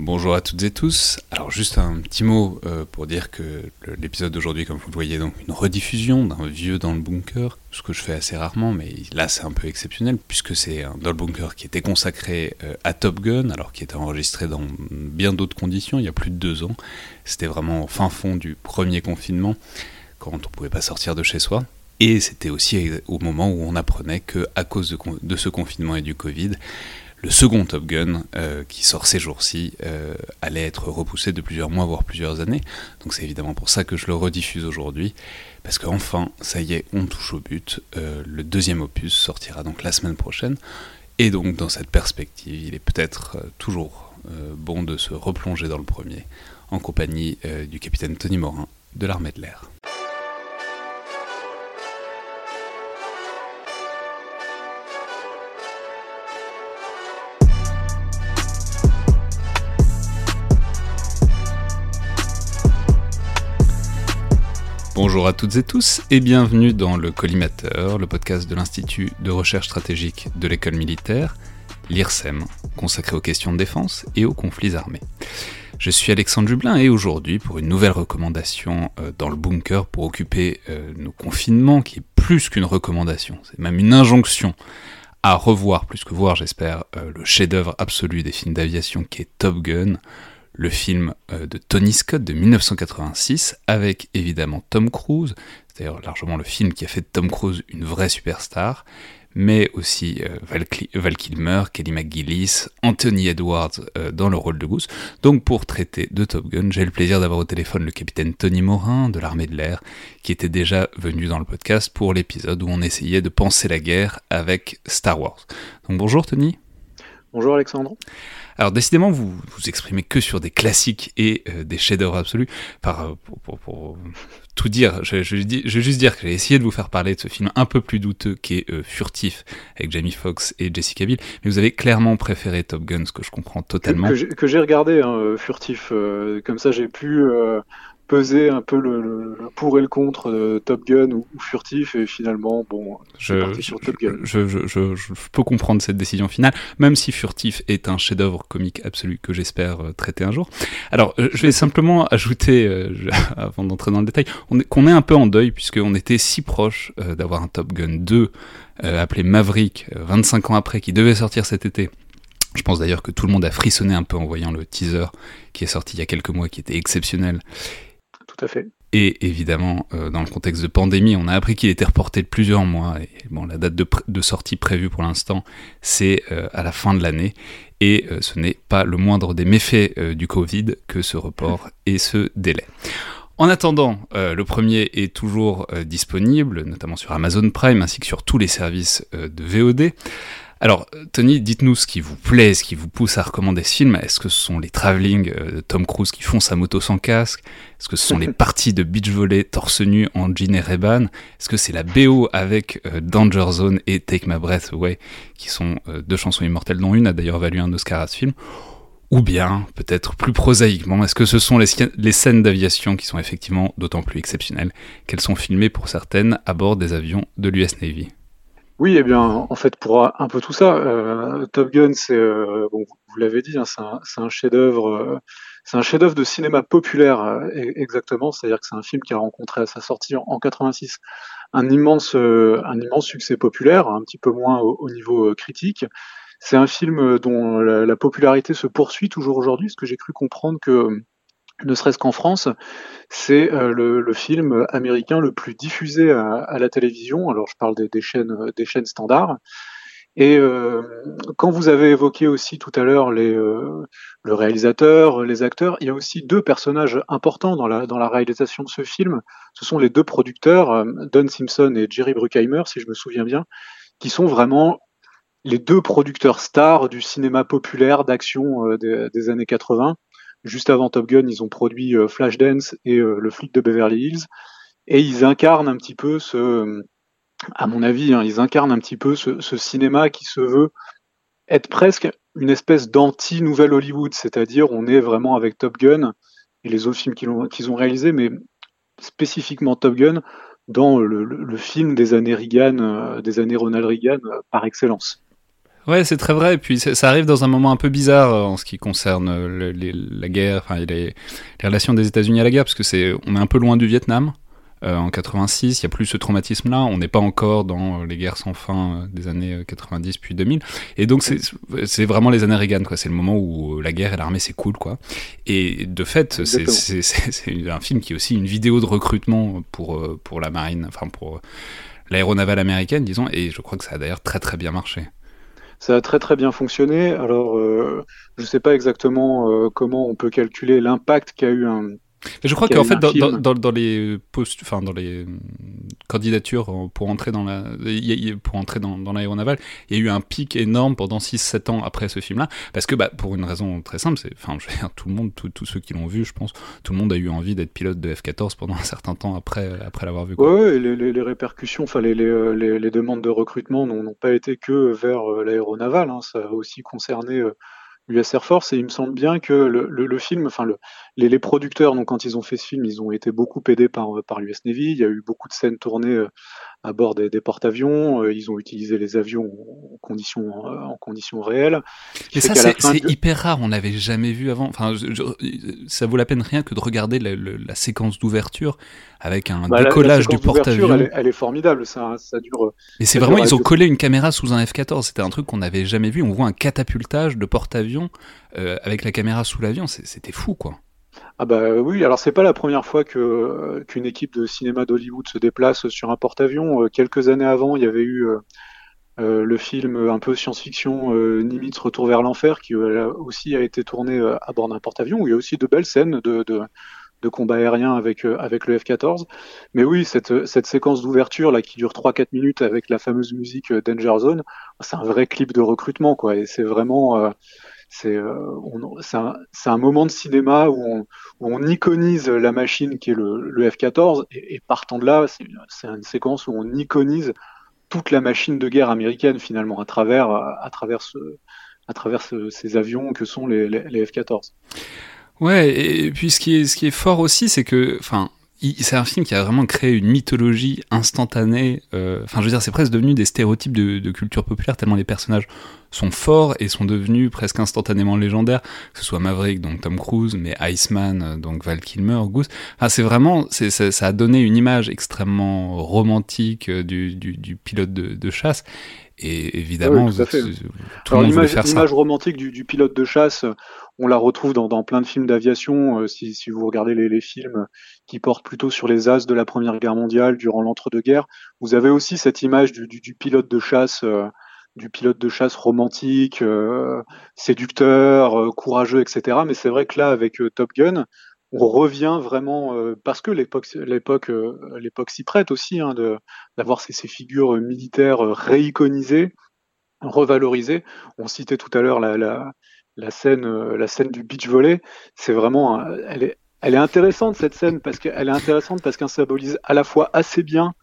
Bonjour à toutes et tous. Alors juste un petit mot euh, pour dire que l'épisode d'aujourd'hui, comme vous le voyez, donc une rediffusion d'un vieux dans le bunker, ce que je fais assez rarement, mais là c'est un peu exceptionnel puisque c'est un dans le bunker qui était consacré euh, à Top Gun, alors qui était enregistré dans bien d'autres conditions il y a plus de deux ans. C'était vraiment au fin fond du premier confinement, quand on pouvait pas sortir de chez soi. Et c'était aussi au moment où on apprenait que à cause de, de ce confinement et du Covid, le second Top Gun, euh, qui sort ces jours-ci, euh, allait être repoussé de plusieurs mois, voire plusieurs années. Donc c'est évidemment pour ça que je le rediffuse aujourd'hui, parce qu'enfin, ça y est, on touche au but. Euh, le deuxième opus sortira donc la semaine prochaine. Et donc dans cette perspective, il est peut-être toujours bon de se replonger dans le premier, en compagnie du capitaine Tony Morin de l'armée de l'air. Bonjour à toutes et tous et bienvenue dans le Collimateur, le podcast de l'Institut de recherche stratégique de l'école militaire, l'IRSEM, consacré aux questions de défense et aux conflits armés. Je suis Alexandre Jublin et aujourd'hui pour une nouvelle recommandation euh, dans le bunker pour occuper euh, nos confinements qui est plus qu'une recommandation, c'est même une injonction à revoir, plus que voir j'espère, euh, le chef-d'œuvre absolu des films d'aviation qui est Top Gun, le film euh, de Tony Scott de 1986, avec évidemment Tom Cruise, c'est d'ailleurs largement le film qui a fait de Tom Cruise une vraie superstar, mais aussi euh, Val, Kilmer, Kelly McGillis, Anthony Edwards euh, dans le rôle de Goose. Donc pour traiter de Top Gun, j'ai le plaisir d'avoir au téléphone le capitaine Tony Morin de l'armée de l'air, qui était déjà venu dans le podcast pour l'épisode où on essayait de penser la guerre avec Star Wars. Donc bonjour Tony. Bonjour Alexandre. Alors décidément, vous vous exprimez que sur des classiques et euh, des chefs-d'œuvre absolus. Par, euh, pour, tout dire, je, je, je, vais juste dire que j'ai essayé de vous faire parler de ce film un peu plus douteux qui est euh, Furtif avec Jamie Foxx et Jessica Biel, mais vous avez clairement préféré Top Gun, ce que je comprends totalement. Que, j'ai regardé hein, Furtif, comme ça j'ai pu peser un peu le, pour et le contre de Top Gun ou, Furtif et finalement bon je, parti sur Top Gun. Je, je, peux comprendre cette décision finale même si Furtif est un chef-d'œuvre comique absolu que j'espère euh, traiter un jour. Alors euh, je vais simplement ajouter euh, avant d'entrer dans le détail qu'on est un peu en deuil puisqu'on était si proche d'avoir un Top Gun 2 appelé Maverick 25 ans après qui devait sortir cet été. Je pense d'ailleurs que tout le monde a frissonné un peu en voyant le teaser qui est sorti il y a quelques mois, qui était exceptionnel, Et évidemment, euh, dans le contexte de pandémie, on a appris qu'il était reporté de plusieurs mois. Bon, la date de, sortie prévue pour l'instant, c'est euh, à la fin de l'année. Et euh, ce n'est pas le moindre des méfaits du Covid que ce report et ce délai. En attendant, le premier est toujours disponible, notamment sur Amazon Prime ainsi que sur tous les services de VOD. Alors, Tony, dites-nous ce qui vous plaît, ce qui vous pousse à recommander ce film. Est-ce que ce sont les travelling euh, de Tom Cruise qui font sa moto sans casque? Est-ce que ce sont les parties de beach volley torse nu en jean et Reban Est-ce que c'est la BO avec euh, Danger Zone et Take My Breath Away, qui sont euh, deux chansons immortelles dont une a d'ailleurs valu un Oscar à ce film? Ou bien, peut-être plus prosaïquement, est-ce que ce sont les, les scènes d'aviation qui sont effectivement d'autant plus exceptionnelles qu'elles sont filmées pour certaines à bord des avions de l'US Navy? Oui, eh bien, en fait, pour un peu tout ça, euh, Top Gun, c'est, euh, bon, vous l'avez dit, hein, c'est un, chef-d'œuvre, euh, c'est un chef-d'œuvre de cinéma populaire, e-, exactement. C'est-à-dire que c'est un film qui a rencontré à sa sortie en, 86 un immense, un immense succès populaire, un petit peu moins au, niveau critique. C'est un film dont la, la, popularité se poursuit toujours aujourd'hui, parce que j'ai cru comprendre que ne serait-ce qu'en France, c'est euh, le, film américain le plus diffusé à, la télévision. Alors je parle des, chaînes, des chaînes standards. Et euh, quand vous avez évoqué aussi tout à l'heure euh, le réalisateur, les acteurs, il y a aussi deux personnages importants dans la, dans la réalisation de ce film. Ce sont les deux producteurs, Don Simpson et Jerry Bruckheimer, si je me souviens bien, qui sont vraiment les deux producteurs stars du cinéma populaire d'action des, des années 80. Juste avant Top Gun, ils ont produit euh, Flashdance et euh, Le flic de Beverly Hills. Et ils incarnent un petit peu ce, à mon avis, hein, ils incarnent un petit peu ce, cinéma qui se veut être presque une espèce d'anti-nouvelle Hollywood, c'est-à-dire on est vraiment avec Top Gun et les autres films qu'ils ont, réalisés, mais spécifiquement Top Gun dans le, film des années Reagan, euh, des années Ronald Reagan par excellence. Ouais, c'est très vrai. Et puis ça arrive dans un moment un peu bizarre en ce qui concerne la guerre, enfin les, les relations des États-Unis à la guerre, parce que c'est, on est un peu loin du Vietnam. Euh, en 86, il n'y a plus ce traumatisme-là, on n'est pas encore dans les guerres sans fin euh, des années 90 euh, puis 2000, et donc c'est vraiment les années Reagan, quoi. C'est le moment où la guerre et l'armée c'est cool, quoi. Et de fait, c'est un film qui est aussi une vidéo de recrutement pour pour la marine, enfin pour l'aéronavale américaine, disons, et je crois que ça a d'ailleurs très très bien marché. Ça a très très bien fonctionné. Alors, je ne sais pas exactement comment on peut calculer l'impact qu'a eu un, je crois qu'en fait, dans, dans, dans, les post, enfin, dans les candidatures pour entrer dans la, pour entrer dans, dans l'aéronavale, il y a eu un pic énorme pendant 6-7 ans après ce film-là, parce que bah, pour une raison très simple, c'est, enfin, je veux dire, tout le monde, tous ceux qui l'ont vu, je pense, tout le monde a eu envie d'être pilote de F-14 pendant un certain temps après, après l'avoir vu. Quoi. Ouais, les, les, les, répercussions, enfin, les, les, les, demandes de recrutement n'ont pas été que vers euh, l'aéronavale, hein, ça a aussi concerné euh, l'US Air Force, et il me semble bien que le film, enfin le, les, les, producteurs, donc quand ils ont fait ce film, ils ont été beaucoup aidés par, par l'US Navy. Il y a eu beaucoup de scènes tournées euh, à bord des, des porte-avions. Euh, ils ont utilisé les avions en conditions, en conditions réelles. Et ça, c'est hyper rare. On n'avait jamais vu avant. Enfin, ça vaut la peine rien que de regarder la, la séquence d'ouverture avec un bah, décollage du porte-avions. Elle, elle, est formidable. Ça, ça dure. Et c'est vraiment, ils ont collé une caméra sous un F-14. C'était un truc qu'on n'avait jamais vu. On voit un catapultage de porte-avions euh, avec la caméra sous l'avion. C'était fou, quoi. Ah bah oui, alors c'est pas la première fois que qu'une équipe de cinéma d'Hollywood se déplace sur un porte-avions. Euh, quelques années avant, il y avait eu euh, euh le film un peu science-fiction euh, Nimitz Retour vers l'enfer qui aussi a été tourné à bord d'un porte-avions il y a aussi de belles scènes de, de, de combat aérien avec avec le F-14. Mais oui, cette cette séquence d'ouverture là qui dure 3-4 minutes avec la fameuse musique Danger Zone, c'est un vrai clip de recrutement quoi et c'est vraiment c'est euh, un, un, moment de cinéma où on, où on, iconise la machine qui est le, le F-14 et, partant de là, c'est une séquence où on iconise toute la machine de guerre américaine finalement à travers, à travers, à travers ce, ces avions que sont les, les, les F-14. Ouais, et puis ce qui est, ce qui est fort aussi, c'est que, enfin, c'est un film qui a vraiment créé une mythologie instantanée. Euh, enfin, je veux dire, c'est presque devenu des stéréotypes de, culture populaire tellement les personnages sont forts et sont devenus presque instantanément légendaires. Que ce soit Maverick, donc Tom Cruise, mais Iceman, euh, donc Val Kilmer, Goose. Enfin, c'est vraiment, c'est, ça a donné une image extrêmement romantique euh, du, du, du pilote de, de chasse. Et évidemment, oui, tout, le monde l'image, l'image romantique du, du, pilote de chasse, on la retrouve dans, dans plein de films d'aviation. Euh, si, si, vous regardez les, les, films qui portent plutôt sur les as de la Première Guerre mondiale durant l'entre-deux-guerres, vous avez aussi cette image du, du, du pilote de chasse, euh, du pilote de chasse romantique, euh, séducteur, euh, courageux, etc. Mais c'est vrai que là, avec euh, Top Gun, on revient vraiment parce que l'époque l'époque l'époque s'y prête aussi hein, de d'avoir ces, ces, figures militaires réiconisées revalorisées. On citait tout à l'heure la, la, la scène, euh, la scène du beach volley, c'est vraiment, elle est, elle est intéressante cette scène parce qu'elle est intéressante parce qu'elle symbolise à la fois assez bien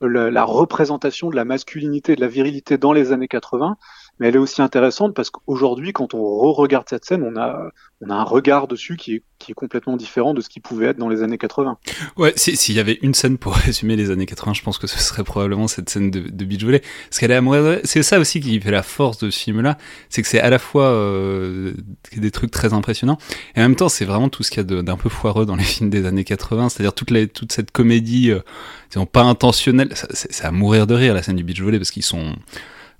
la, la, représentation de la masculinité, de la virilité dans les années 80, mais elle est aussi intéressante parce qu'aujourd'hui, quand on re-regarde cette scène, on a, on a un regard dessus qui est, qui est complètement différent de ce qui pouvait être dans les années 80. Ouais, s'il y avait une scène pour résumer les années 80, je pense que ce serait probablement cette scène de, beach volley. C'est ça aussi qui fait la force de ce film-là, c'est que c'est à la fois euh, des trucs très impressionnants, et en même temps, c'est vraiment tout ce qu'il y a d'un peu foireux dans les films des années 80, c'est-à-dire toute, cette comédie, euh, pas intentionnelle, c'est à mourir de rire la scène du beach volley, parce qu'ils sont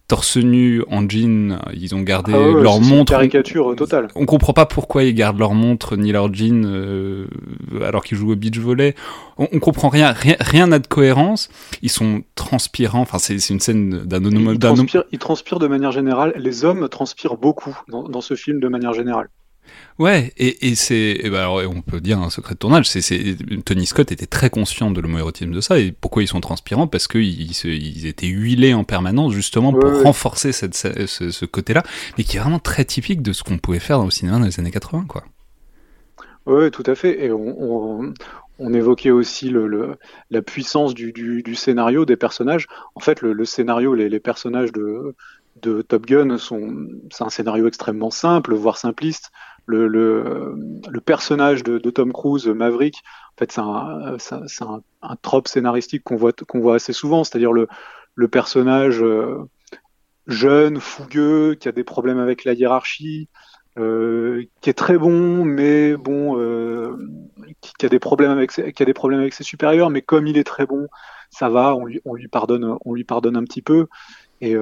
torse nu en jean, ils ont gardé ah leur montre. caricature totale. On comprend pas pourquoi ils gardent leur montre ni leur jean euh, alors qu'ils jouent au beach volley. On, on comprend rien, rien, n'a de cohérence. Ils sont transpirants. Enfin, c'est une scène d'un. Ils, transpirent, ils transpirent de manière générale. Les hommes transpirent beaucoup dans, dans ce film de manière générale. Ouais, et, et c'est, ben alors, on peut dire un secret de tournage, c'est, Tony Scott était très conscient de l'homoérotisme de ça, et pourquoi ils sont transpirants? Parce qu'ils ils étaient huilés en permanence, justement, pour ouais, renforcer cette, ce, ce côté-là, mais qui est vraiment très typique de ce qu'on pouvait faire dans le cinéma dans les années 80, quoi. Oui, tout à fait, et on, on, on évoquait aussi le, le, la puissance du, du, du, scénario, des personnages. En fait, le, le scénario, les, les personnages de, de Top Gun sont, c'est un scénario extrêmement simple, voire simpliste le, le, personnage de, Tom Cruise, Maverick, en fait, c'est un, un, un, trope scénaristique qu'on voit, voit assez souvent, c'est-à-dire le, le personnage euh, jeune, fougueux, qui a des problèmes avec la hiérarchie, euh, qui est très bon, mais bon, euh, qui, a des problèmes avec ses, qui a des problèmes avec ses supérieurs, mais comme il est très bon, ça va, on lui, on lui pardonne, on lui pardonne un petit peu. Et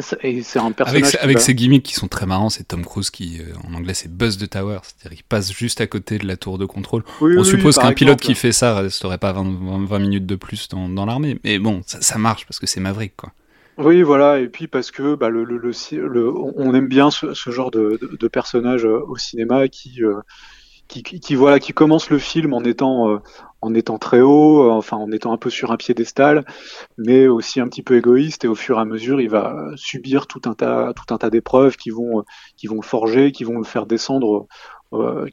c'est un personnage avec, avec ses gimmicks qui sont très marrants, c'est Tom Cruise qui, euh, en anglais, c'est Buzz the Tower, c'est-à-dire qu'il passe juste à côté de la tour de contrôle. On suppose qu'un pilote qui fait ça resterait pas 20, 20 minutes de plus dans, dans l'armée, mais bon, ça, ça marche parce que c'est Maverick, quoi. Oui, voilà, et puis parce que bah, le, le, le, on aime bien ce, ce genre de, de, de, personnage euh, au cinéma qui, euh, qui, voilà, qui commence le film en étant, euh, en étant très haut, enfin en étant un peu sur un piédestal, mais aussi un petit peu égoïste, et au fur et à mesure, il va subir tout un tas, tout un tas d'épreuves qui vont, qui vont le forger, qui vont le faire descendre,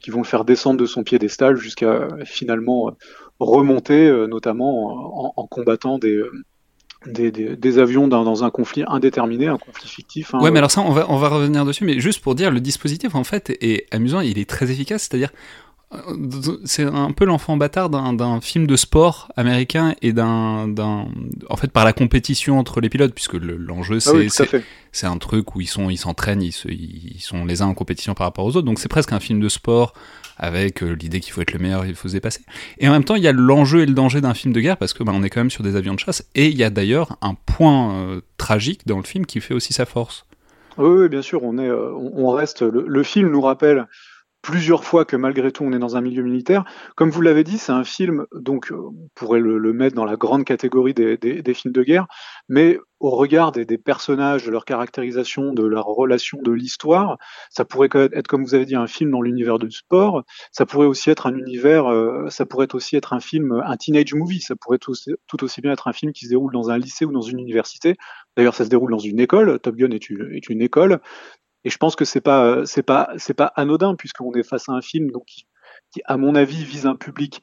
qui vont le faire descendre de son piédestal jusqu'à finalement remonter, notamment en, en combattant des des, des, des, avions dans, dans, un conflit indéterminé, un conflit fictif. Hein. Ouais, mais alors ça, on va, on va revenir dessus, mais juste pour dire, le dispositif, en fait, est amusant, il est très efficace, c'est-à-dire, c'est un peu l'enfant bâtard d'un film de sport américain et d'un en fait par la compétition entre les pilotes puisque l'enjeu c'est ah c'est un truc où ils sont ils s'entraînent ils, ils, sont les uns en compétition par rapport aux autres donc c'est presque un film de sport avec euh, l'idée qu'il faut être le meilleur il faut se dépasser. Et en même temps il y a l'enjeu et le danger d'un film de guerre parce que bah, on est quand même sur des avions de chasse et il y a d'ailleurs un point euh, tragique dans le film qui fait aussi sa force. Oui, bien sûr on euh, reste le film nous rappelle plusieurs fois que malgré tout on est dans un milieu militaire. Comme vous l'avez dit, c'est un film, donc on pourrait le, mettre dans la grande catégorie des, films de guerre, mais au regard des, personnages, de leur caractérisation, de leur relation, de l'histoire, ça pourrait être, comme vous avez dit, un film dans l'univers du sport. Ça pourrait aussi être un univers, euh, ça pourrait aussi être un film, un teenage movie. Ça pourrait tout, aussi bien être un film qui se déroule dans un lycée ou dans une université. D'ailleurs, ça se déroule dans une école. Top Gun est une école. Et je pense que c'est pas c'est pas c'est pas anodin puisqu'on est face à un film qui, qui, à mon avis vise un public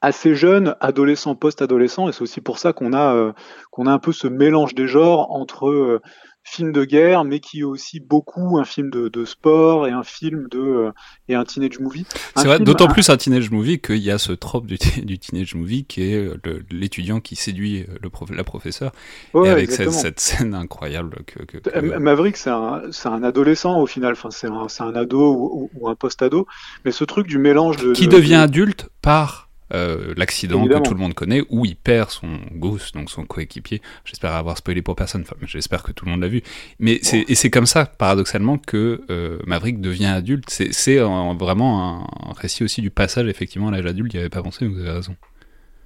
assez jeune, adolescent, post-adolescent, et c'est aussi pour ça qu'on a euh, qu'on a un peu ce mélange des genres entre euh, film de guerre, mais qui est aussi beaucoup un film de, de sport et un film de euh, et un teenage movie. C'est vrai, d'autant plus un teenage movie qu'il y a ce trope du, du teenage movie qui est euh, l'étudiant qui séduit euh, le prof, la professeure, ouais, et avec cette, cette, scène incroyable que. que, que... Maverick, c'est un, un adolescent au final, enfin c'est un, un ado ou, ou un post-ado, mais ce truc du mélange de qui de, devient adulte par euh, l'accident que tout le monde connaît, où il perd son gosse, donc son coéquipier. J'espère avoir spoilé pour personne, enfin, j'espère que tout le monde l'a vu. Mais c'est, et c'est comme ça, paradoxalement, que euh, Maverick devient adulte. C'est, vraiment un, récit aussi du passage, effectivement, à l'âge adulte. Il n'y avait pas pensé, vous avez raison.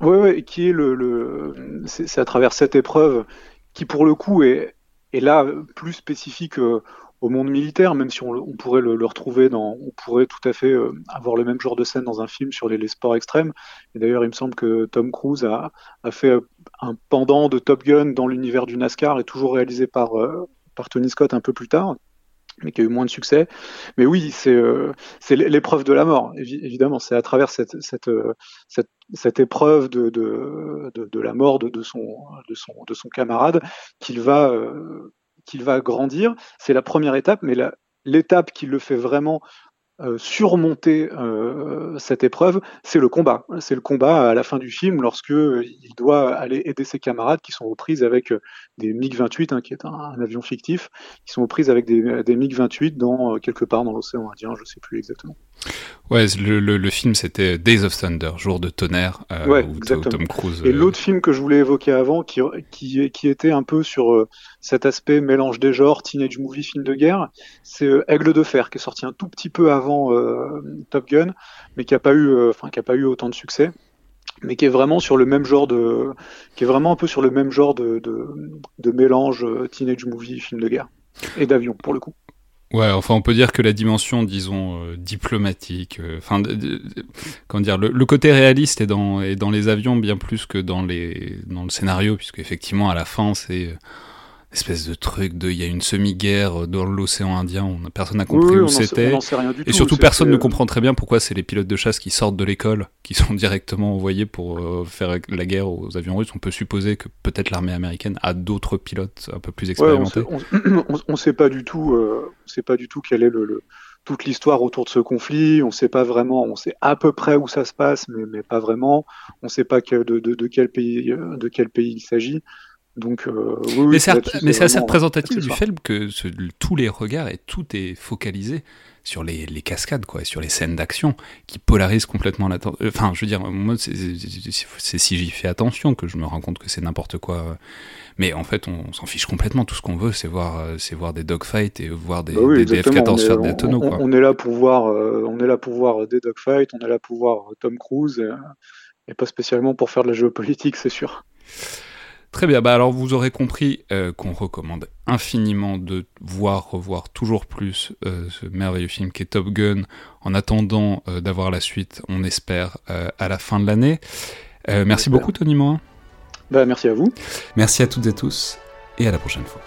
Oui, oui, qui est le, le c'est, à travers cette épreuve qui, pour le coup, est, est là plus spécifique euh, au monde militaire, même si on, pourrait le, retrouver dans, on pourrait tout à fait euh, avoir le même genre de scène dans un film sur les, sports extrêmes. Et d'ailleurs, il me semble que Tom Cruise a, a fait euh, un pendant de Top Gun dans l'univers du NASCAR et toujours réalisé par, euh, par Tony Scott un peu plus tard mais qui a eu moins de succès. Mais oui, c'est l'épreuve de la mort, évidemment. C'est à travers cette, cette, cette, cette épreuve de, de, de, la mort de, son, de, son, de son camarade qu'il va, qu'il va grandir. C'est la première étape, mais l'étape qui le fait vraiment euh, surmonter euh, cette épreuve, c'est le combat. C'est le combat à la fin du film lorsque il doit aller aider ses camarades qui sont aux prises avec des MiG-28, hein, qui est un, avion fictif, qui sont aux prises avec des, des MiG-28 dans quelque part dans l'océan Indien, je sais plus exactement. Ouais, le, le, le film c'était Days of Thunder, Jour de tonnerre, euh, ouais, où Tom Cruise. Et l'autre film que je voulais évoquer avant, qui, qui, qui était un peu sur euh, cet aspect mélange des genres, teenage movie, film de guerre, c'est euh, Aigle de fer, qui est sorti un tout petit peu avant Top Gun, mais qui a pas eu, enfin qui a pas eu autant de succès mais qui est vraiment sur le même genre de, qui est vraiment un peu sur le même genre de, de, de mélange teenage movie, film de guerre et d'avion pour le coup. Ouais, enfin, on peut dire que la dimension, disons, euh, diplomatique, enfin, euh, comment dire, le, le, côté réaliste est dans, est dans les avions bien plus que dans les, dans le scénario, puisque effectivement, à la fin, c'est espèce de truc de il y a une semi-guerre dans l'océan Indien, on, personne n'a compris oui, où c'était. Et surtout personne ne comprend très bien pourquoi c'est les pilotes de chasse qui sortent de l'école, qui sont directement envoyés pour euh, faire la guerre aux avions russes. On peut supposer que peut-être l'armée américaine a d'autres pilotes un peu plus expérimentés. Ouais, on, ne sait pas du tout, euh, on sait pas du tout quelle est le, le toute l'histoire autour de ce conflit. On sait pas vraiment, on sait à peu près où ça se passe, mais, mais pas vraiment. On sait pas que, de, de, de, quel pays, de quel pays il s'agit. Donc, oui, mais c'est assez représentatif du fait que tous les regards et tout est focalisé sur les, cascades, quoi, sur les scènes d'action qui polarisent complètement l'attention. Enfin, je veux dire, moi, c'est si j'y fais attention que je me rends compte que c'est n'importe quoi. Mais en fait, on, s'en fiche complètement. Tout ce qu'on veut, c'est voir, c'est voir des dogfights et voir des, bah DF-14 faire des tonneaux. On, on, est là pour voir, on est là pour voir des dogfights, on est là pour voir Tom Cruise, et pas spécialement pour faire de la géopolitique, c'est sûr. Très bien, bah alors vous aurez compris euh, qu'on recommande infiniment de voir, revoir toujours plus euh, ce merveilleux film qui est Top Gun, en attendant euh, d'avoir la suite, on espère, à la fin de l'année. merci beaucoup Tony Morin. Bah, merci à vous. Merci à toutes et tous, et à la prochaine fois.